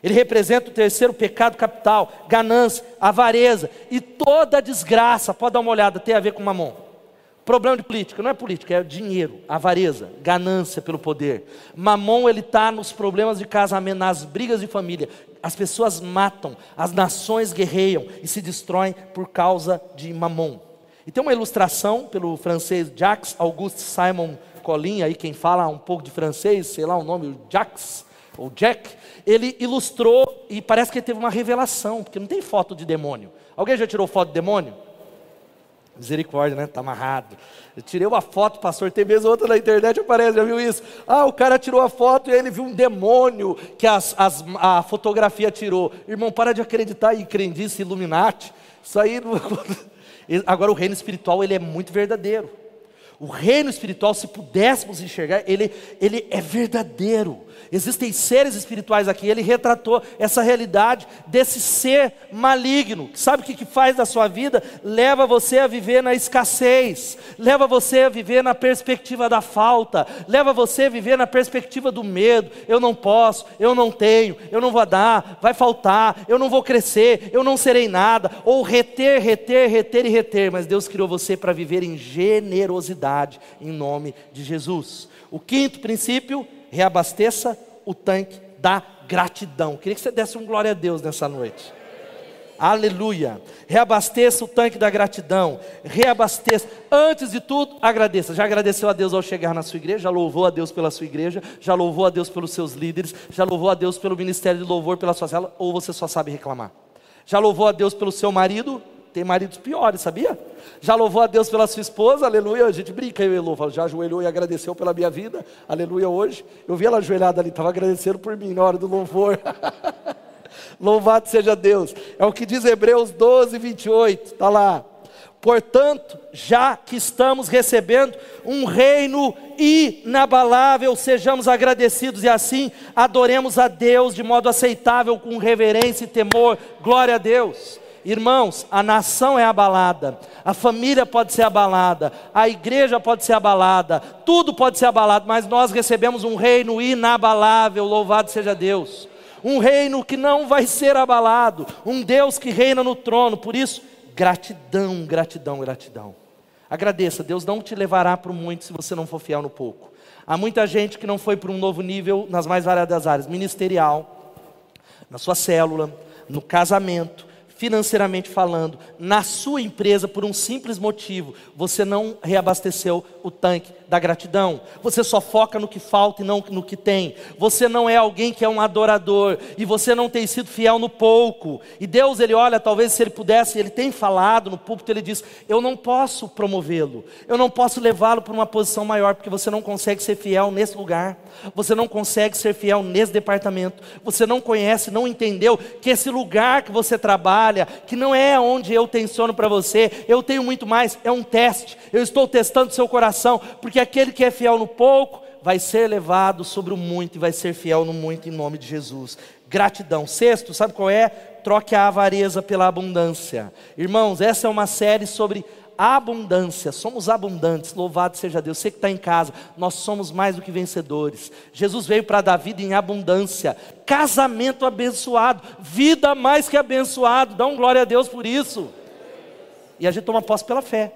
Ele representa o terceiro pecado capital, ganância, avareza e toda desgraça. Pode dar uma olhada, tem a ver com mamon. Problema de política, não é política, é dinheiro, avareza, ganância pelo poder. Mamon, ele está nos problemas de casamento, nas brigas de família. As pessoas matam, as nações guerreiam e se destroem por causa de mamon. E tem uma ilustração pelo francês Jacques Auguste Simon Collin, aí quem fala um pouco de francês, sei lá o nome, Jacques ou Jack, ele ilustrou e parece que ele teve uma revelação, porque não tem foto de demônio. Alguém já tirou foto de demônio? Misericórdia, né? Está amarrado. Eu tirei uma foto, pastor, tem mesmo outra na internet, aparece, já viu isso? Ah, o cara tirou a foto e ele viu um demônio que as, as, a fotografia tirou. Irmão, para de acreditar em crendice, Illuminati. Isso aí. Agora, o reino espiritual, ele é muito verdadeiro. O reino espiritual, se pudéssemos enxergar, ele, ele é verdadeiro. Existem seres espirituais aqui. Ele retratou essa realidade desse ser maligno. Sabe o que, que faz da sua vida? Leva você a viver na escassez, leva você a viver na perspectiva da falta, leva você a viver na perspectiva do medo. Eu não posso, eu não tenho, eu não vou dar, vai faltar, eu não vou crescer, eu não serei nada. Ou reter, reter, reter e reter. Mas Deus criou você para viver em generosidade em nome de Jesus. O quinto princípio, reabasteça o tanque da gratidão. Queria que você desse um glória a Deus nessa noite. Aleluia. Reabasteça o tanque da gratidão. Reabasteça. Antes de tudo, agradeça. Já agradeceu a Deus ao chegar na sua igreja? Já louvou a Deus pela sua igreja? Já louvou a Deus pelos seus líderes? Já louvou a Deus pelo ministério de louvor pela sua cela? Ou você só sabe reclamar? Já louvou a Deus pelo seu marido? Tem maridos piores, sabia? Já louvou a Deus pela sua esposa, aleluia. A gente brinca, eu e Elô, já ajoelhou e agradeceu pela minha vida, aleluia. Hoje, eu vi ela ajoelhada ali, estava agradecendo por mim na hora do louvor. Louvado seja Deus, é o que diz Hebreus 12, 28, está lá. Portanto, já que estamos recebendo um reino inabalável, sejamos agradecidos e assim adoremos a Deus de modo aceitável, com reverência e temor. Glória a Deus. Irmãos, a nação é abalada, a família pode ser abalada, a igreja pode ser abalada, tudo pode ser abalado, mas nós recebemos um reino inabalável, louvado seja Deus. Um reino que não vai ser abalado, um Deus que reina no trono, por isso, gratidão, gratidão, gratidão. Agradeça, Deus não te levará para o muito se você não for fiel no pouco. Há muita gente que não foi para um novo nível nas mais variadas áreas, ministerial, na sua célula, no casamento, financeiramente falando, na sua empresa por um simples motivo: você não reabasteceu o tanque da gratidão. Você só foca no que falta e não no que tem. Você não é alguém que é um adorador e você não tem sido fiel no pouco. E Deus, ele olha, talvez se ele pudesse, ele tem falado no púlpito, ele diz: "Eu não posso promovê-lo. Eu não posso levá-lo para uma posição maior porque você não consegue ser fiel nesse lugar. Você não consegue ser fiel nesse departamento. Você não conhece, não entendeu que esse lugar que você trabalha, que não é onde eu tenciono para você, eu tenho muito mais, é um teste. Eu estou testando seu coração, porque aquele que é fiel no pouco vai ser levado sobre o muito e vai ser fiel no muito em nome de Jesus. Gratidão. Sexto, sabe qual é? Troque a avareza pela abundância. Irmãos, essa é uma série sobre abundância, somos abundantes, louvado seja Deus. Você que está em casa, nós somos mais do que vencedores. Jesus veio para dar vida em abundância, casamento abençoado, vida mais que abençoado. Dá um glória a Deus por isso. E a gente toma posse pela fé.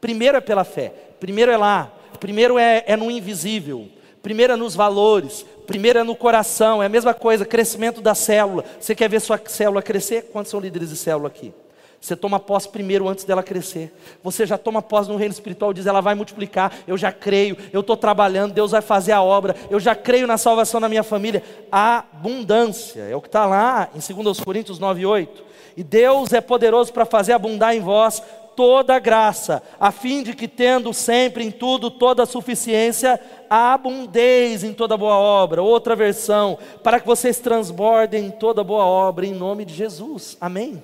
Primeiro é pela fé, primeiro é lá, primeiro é, é no invisível, primeiro é nos valores, primeiro é no coração, é a mesma coisa, crescimento da célula. Você quer ver sua célula crescer? Quantos são líderes de célula aqui? Você toma posse primeiro antes dela crescer. Você já toma posse no reino espiritual, diz ela vai multiplicar. Eu já creio, eu estou trabalhando, Deus vai fazer a obra. Eu já creio na salvação da minha família. Abundância, é o que está lá em 2 Coríntios 9, 8. E Deus é poderoso para fazer abundar em vós toda graça, a fim de que, tendo sempre em tudo toda a suficiência, abundeis em toda boa obra. Outra versão, para que vocês transbordem em toda boa obra, em nome de Jesus. Amém?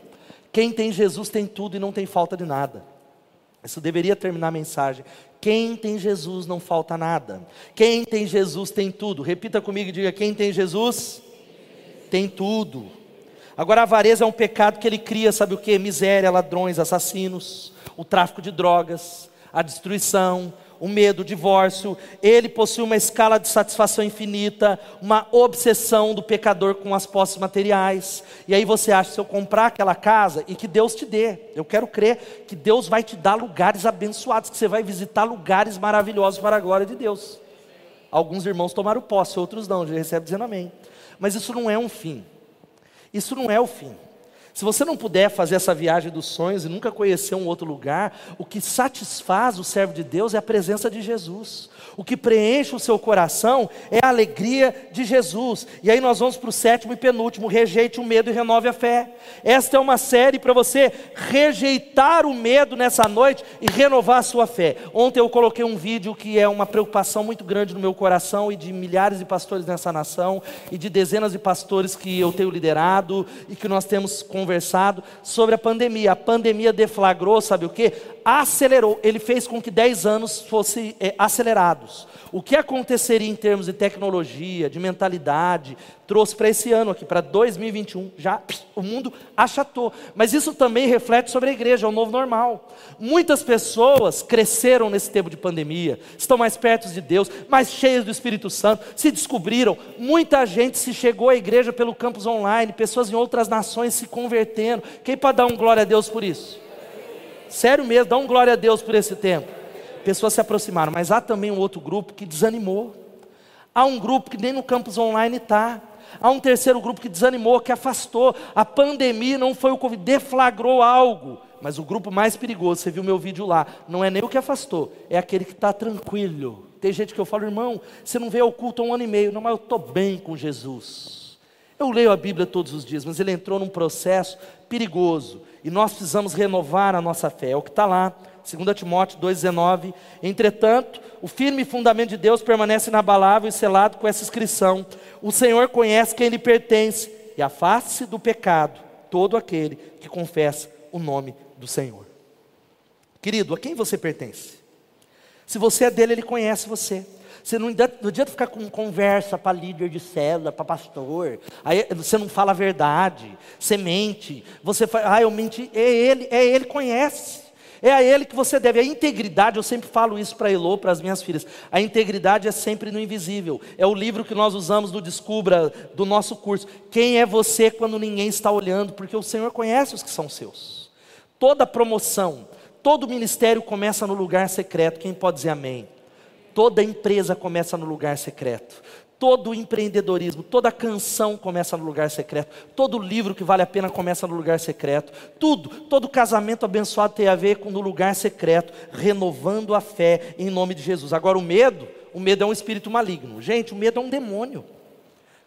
Quem tem Jesus tem tudo e não tem falta de nada. Isso deveria terminar a mensagem. Quem tem Jesus não falta nada. Quem tem Jesus tem tudo. Repita comigo e diga: quem tem Jesus tem tudo. Agora a avareza é um pecado que ele cria, sabe o que? Miséria, ladrões, assassinos, o tráfico de drogas, a destruição, o medo, o divórcio, ele possui uma escala de satisfação infinita, uma obsessão do pecador com as posses materiais. E aí você acha, se eu comprar aquela casa e que Deus te dê, eu quero crer que Deus vai te dar lugares abençoados, que você vai visitar lugares maravilhosos para a glória de Deus. Alguns irmãos tomaram posse, outros não, já recebem dizendo amém. Mas isso não é um fim. Isso não é o fim. Se você não puder fazer essa viagem dos sonhos e nunca conhecer um outro lugar, o que satisfaz o servo de Deus é a presença de Jesus. O que preenche o seu coração é a alegria de Jesus. E aí nós vamos para o sétimo e penúltimo: rejeite o medo e renove a fé. Esta é uma série para você rejeitar o medo nessa noite e renovar a sua fé. Ontem eu coloquei um vídeo que é uma preocupação muito grande no meu coração e de milhares de pastores nessa nação e de dezenas de pastores que eu tenho liderado e que nós temos conversado conversado sobre a pandemia. A pandemia deflagrou, sabe o que? Acelerou, ele fez com que 10 anos fossem é, acelerados. O que aconteceria em termos de tecnologia, de mentalidade, trouxe para esse ano aqui, para 2021, já o mundo achatou. Mas isso também reflete sobre a igreja, é o novo normal. Muitas pessoas cresceram nesse tempo de pandemia, estão mais perto de Deus, mais cheias do Espírito Santo, se descobriram. Muita gente se chegou à igreja pelo campus online, pessoas em outras nações se convertendo. Quem pode dar um glória a Deus por isso? Sério mesmo, dá um glória a Deus por esse tempo pessoas se aproximaram, mas há também um outro grupo que desanimou. Há um grupo que nem no campus online está. Há um terceiro grupo que desanimou, que afastou. A pandemia não foi o Covid, deflagrou algo. Mas o grupo mais perigoso, você viu meu vídeo lá, não é nem o que afastou, é aquele que está tranquilo. Tem gente que eu falo, irmão, você não veio ao culto há um ano e meio. Não, mas eu estou bem com Jesus. Eu leio a Bíblia todos os dias, mas ele entrou num processo perigoso. E nós precisamos renovar a nossa fé. É o que está lá. 2 Timóteo 2,19. Entretanto, o firme fundamento de Deus permanece inabalável e selado com essa inscrição: O Senhor conhece quem lhe pertence e afaste-se do pecado todo aquele que confessa o nome do Senhor. Querido, a quem você pertence? Se você é dele, ele conhece você. Você não, adianta ficar com conversa para líder de célula, para pastor. Aí você não fala a verdade, você mente. Você fala, ah, eu menti. É ele, é ele conhece. É a Ele que você deve. A integridade, eu sempre falo isso para Elô, para as minhas filhas. A integridade é sempre no invisível. É o livro que nós usamos no Descubra do nosso curso. Quem é você quando ninguém está olhando? Porque o Senhor conhece os que são seus. Toda promoção, todo ministério começa no lugar secreto. Quem pode dizer amém? Toda empresa começa no lugar secreto. Todo empreendedorismo, toda canção começa no lugar secreto. Todo livro que vale a pena começa no lugar secreto. Tudo, todo casamento abençoado tem a ver com no lugar secreto, renovando a fé em nome de Jesus. Agora o medo, o medo é um espírito maligno. Gente, o medo é um demônio.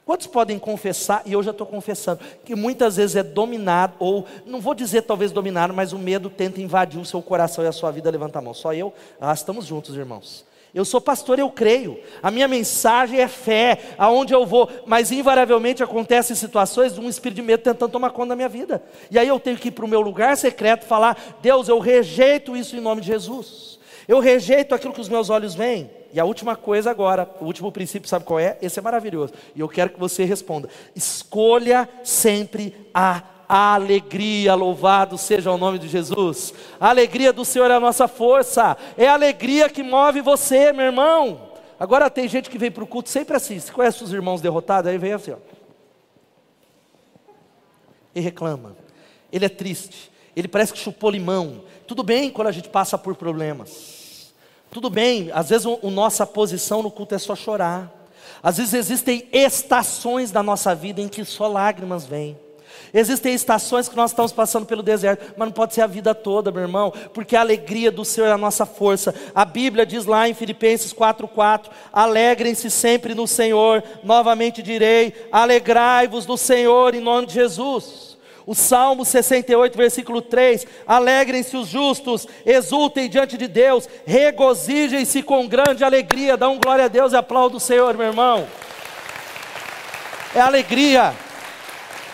Quantos podem confessar, e eu já estou confessando, que muitas vezes é dominado, ou não vou dizer talvez dominado, mas o medo tenta invadir o seu coração e a sua vida. Levanta a mão. Só eu, ah, estamos juntos, irmãos. Eu sou pastor, eu creio. A minha mensagem é fé, aonde eu vou. Mas invariavelmente acontecem situações de um espírito de medo tentando tomar conta da minha vida. E aí eu tenho que ir para o meu lugar secreto falar: Deus, eu rejeito isso em nome de Jesus. Eu rejeito aquilo que os meus olhos veem. E a última coisa agora, o último princípio, sabe qual é? Esse é maravilhoso. E eu quero que você responda. Escolha sempre a alegria, louvado seja o nome de Jesus. A alegria do Senhor é a nossa força, é a alegria que move você, meu irmão. Agora tem gente que vem para o culto sempre assim. Você conhece os irmãos derrotados? Aí vem assim, ó. E reclama. Ele é triste. Ele parece que chupou limão. Tudo bem quando a gente passa por problemas. Tudo bem, às vezes a nossa posição no culto é só chorar. Às vezes existem estações da nossa vida em que só lágrimas vêm. Existem estações que nós estamos passando pelo deserto, mas não pode ser a vida toda, meu irmão, porque a alegria do Senhor é a nossa força. A Bíblia diz lá em Filipenses 4:4: "Alegrem-se sempre no Senhor". Novamente direi: "Alegrai-vos no Senhor em nome de Jesus". O Salmo 68, versículo 3: Alegrem-se os justos, exultem diante de Deus, regozijem-se com grande alegria. Dá um glória a Deus e aplauda o Senhor, meu irmão. É alegria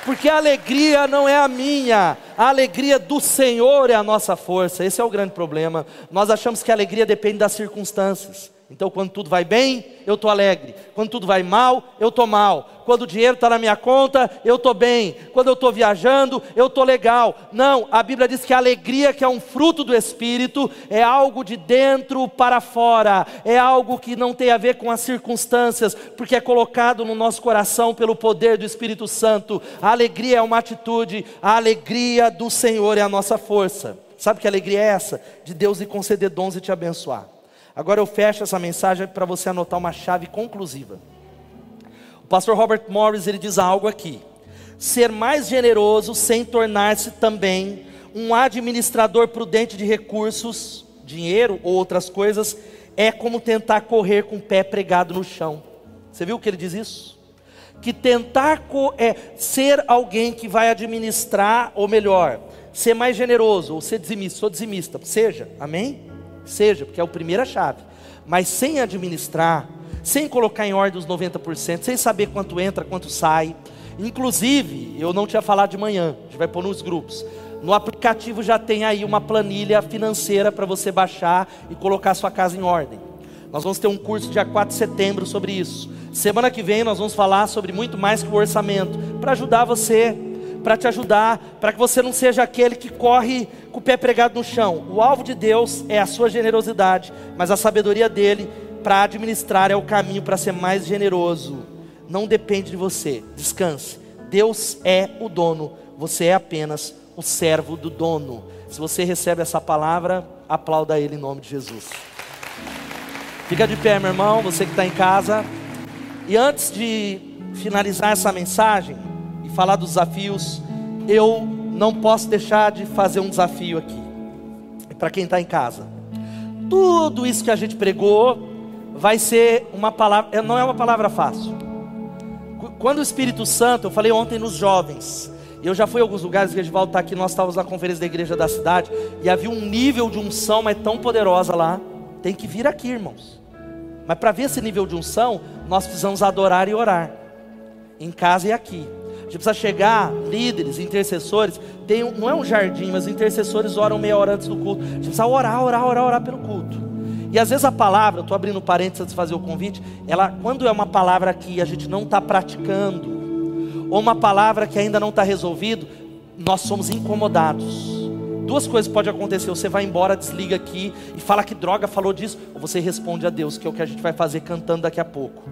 porque a alegria não é a minha, a alegria do Senhor é a nossa força. Esse é o grande problema. Nós achamos que a alegria depende das circunstâncias. Então, quando tudo vai bem, eu estou alegre. Quando tudo vai mal, eu estou mal. Quando o dinheiro está na minha conta, eu estou bem. Quando eu estou viajando, eu estou legal. Não, a Bíblia diz que a alegria, que é um fruto do Espírito, é algo de dentro para fora. É algo que não tem a ver com as circunstâncias, porque é colocado no nosso coração pelo poder do Espírito Santo. A alegria é uma atitude, a alegria do Senhor é a nossa força. Sabe que alegria é essa? De Deus lhe conceder dons e te abençoar. Agora eu fecho essa mensagem para você anotar uma chave conclusiva. O pastor Robert Morris ele diz algo aqui: ser mais generoso sem tornar-se também um administrador prudente de recursos, dinheiro ou outras coisas, é como tentar correr com o pé pregado no chão. Você viu que ele diz isso? Que tentar é, ser alguém que vai administrar, ou melhor, ser mais generoso, ou ser dizimista, sou dizimista, seja, amém? Seja, porque é a primeira chave. Mas sem administrar, sem colocar em ordem os 90%, sem saber quanto entra, quanto sai. Inclusive, eu não tinha falado de manhã, a gente vai pôr nos grupos. No aplicativo já tem aí uma planilha financeira para você baixar e colocar sua casa em ordem. Nós vamos ter um curso dia 4 de setembro sobre isso. Semana que vem nós vamos falar sobre muito mais que o orçamento, para ajudar você para te ajudar, para que você não seja aquele que corre com o pé pregado no chão. O alvo de Deus é a sua generosidade, mas a sabedoria dele para administrar é o caminho para ser mais generoso. Não depende de você. Descanse. Deus é o dono, você é apenas o servo do dono. Se você recebe essa palavra, aplauda ele em nome de Jesus. Fica de pé, meu irmão, você que está em casa. E antes de finalizar essa mensagem, falar dos desafios, eu não posso deixar de fazer um desafio aqui. Para quem está em casa. Tudo isso que a gente pregou vai ser uma palavra, não é uma palavra fácil. Quando o Espírito Santo, eu falei ontem nos jovens, eu já fui a alguns lugares, a gente volta aqui, nós estávamos na conferência da igreja da cidade, e havia um nível de unção, mas tão poderosa lá. Tem que vir aqui, irmãos. Mas para ver esse nível de unção, nós precisamos adorar e orar. Em casa e aqui. Gente precisa chegar, líderes, intercessores. Tem não é um jardim, mas intercessores oram meia hora antes do culto. A gente precisa orar, orar, orar, orar pelo culto. E às vezes a palavra, estou abrindo parênteses antes de fazer o convite, ela, quando é uma palavra que a gente não está praticando, ou uma palavra que ainda não está resolvido, nós somos incomodados. Duas coisas podem acontecer: você vai embora, desliga aqui e fala que droga falou disso, ou você responde a Deus, que é o que a gente vai fazer cantando daqui a pouco.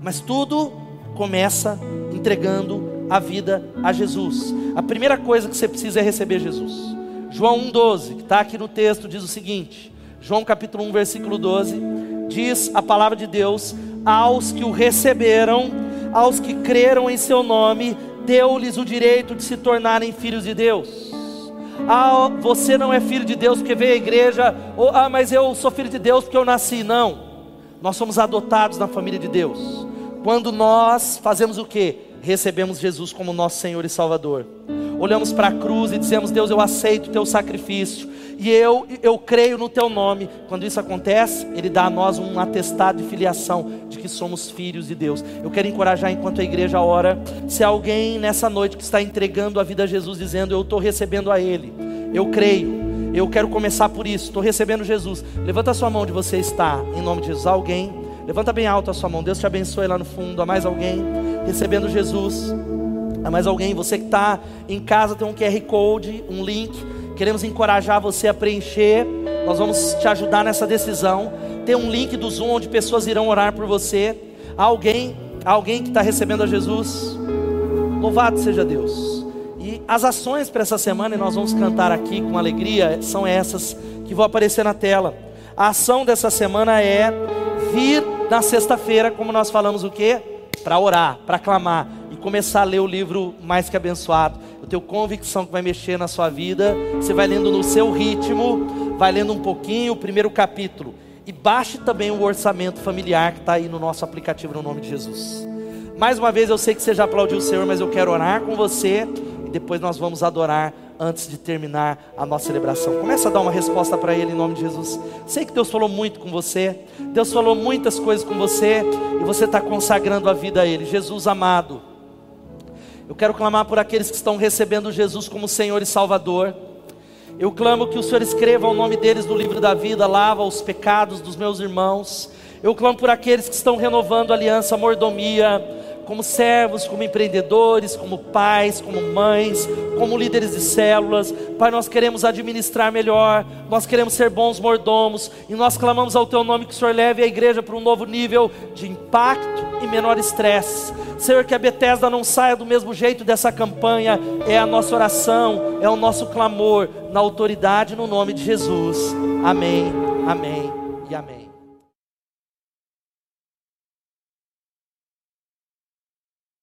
Mas tudo começa entregando a vida a Jesus. A primeira coisa que você precisa é receber Jesus. João 1,12, que está aqui no texto, diz o seguinte: João capítulo 1, versículo 12, diz a palavra de Deus: aos que o receberam, aos que creram em seu nome, deu-lhes o direito de se tornarem filhos de Deus. Ah, você não é filho de Deus porque veio à igreja, ou ah, mas eu sou filho de Deus porque eu nasci. Não, nós somos adotados na família de Deus. Quando nós fazemos o que? Recebemos Jesus como nosso Senhor e Salvador. Olhamos para a cruz e dizemos: Deus, eu aceito o teu sacrifício e eu, eu creio no teu nome. Quando isso acontece, Ele dá a nós um atestado de filiação de que somos filhos de Deus. Eu quero encorajar enquanto a igreja ora, se alguém nessa noite que está entregando a vida a Jesus, dizendo: Eu estou recebendo a Ele, eu creio Eu quero começar por isso. Estou recebendo Jesus. Levanta a sua mão onde você está, em nome de Jesus. Alguém? Levanta bem alto a sua mão. Deus te abençoe lá no fundo. Há mais alguém recebendo Jesus? Há mais alguém? Você que está em casa tem um QR Code, um link. Queremos encorajar você a preencher. Nós vamos te ajudar nessa decisão. Tem um link do Zoom onde pessoas irão orar por você. Há alguém, há alguém que está recebendo a Jesus? Louvado seja Deus. E as ações para essa semana, e nós vamos cantar aqui com alegria, são essas que vão aparecer na tela. A ação dessa semana é vir na sexta-feira, como nós falamos o quê? Para orar, para clamar e começar a ler o livro mais que abençoado. Eu tenho convicção que vai mexer na sua vida. Você vai lendo no seu ritmo, vai lendo um pouquinho o primeiro capítulo. E baixe também o orçamento familiar que está aí no nosso aplicativo no nome de Jesus. Mais uma vez, eu sei que você já aplaudiu o Senhor, mas eu quero orar com você e depois nós vamos adorar antes de terminar a nossa celebração. Começa a dar uma resposta para Ele em nome de Jesus. Sei que Deus falou muito com você, Deus falou muitas coisas com você e você está consagrando a vida a Ele. Jesus amado, eu quero clamar por aqueles que estão recebendo Jesus como Senhor e Salvador. Eu clamo que o Senhor escreva o nome deles no livro da vida, lava os pecados dos meus irmãos. Eu clamo por aqueles que estão renovando a aliança, a mordomia como servos, como empreendedores, como pais, como mães, como líderes de células. Pai, nós queremos administrar melhor, nós queremos ser bons mordomos e nós clamamos ao Teu nome que o Senhor leve a igreja para um novo nível de impacto e menor estresse. Senhor, que a Bethesda não saia do mesmo jeito dessa campanha, é a nossa oração, é o nosso clamor, na autoridade, no nome de Jesus. Amém, amém e amém.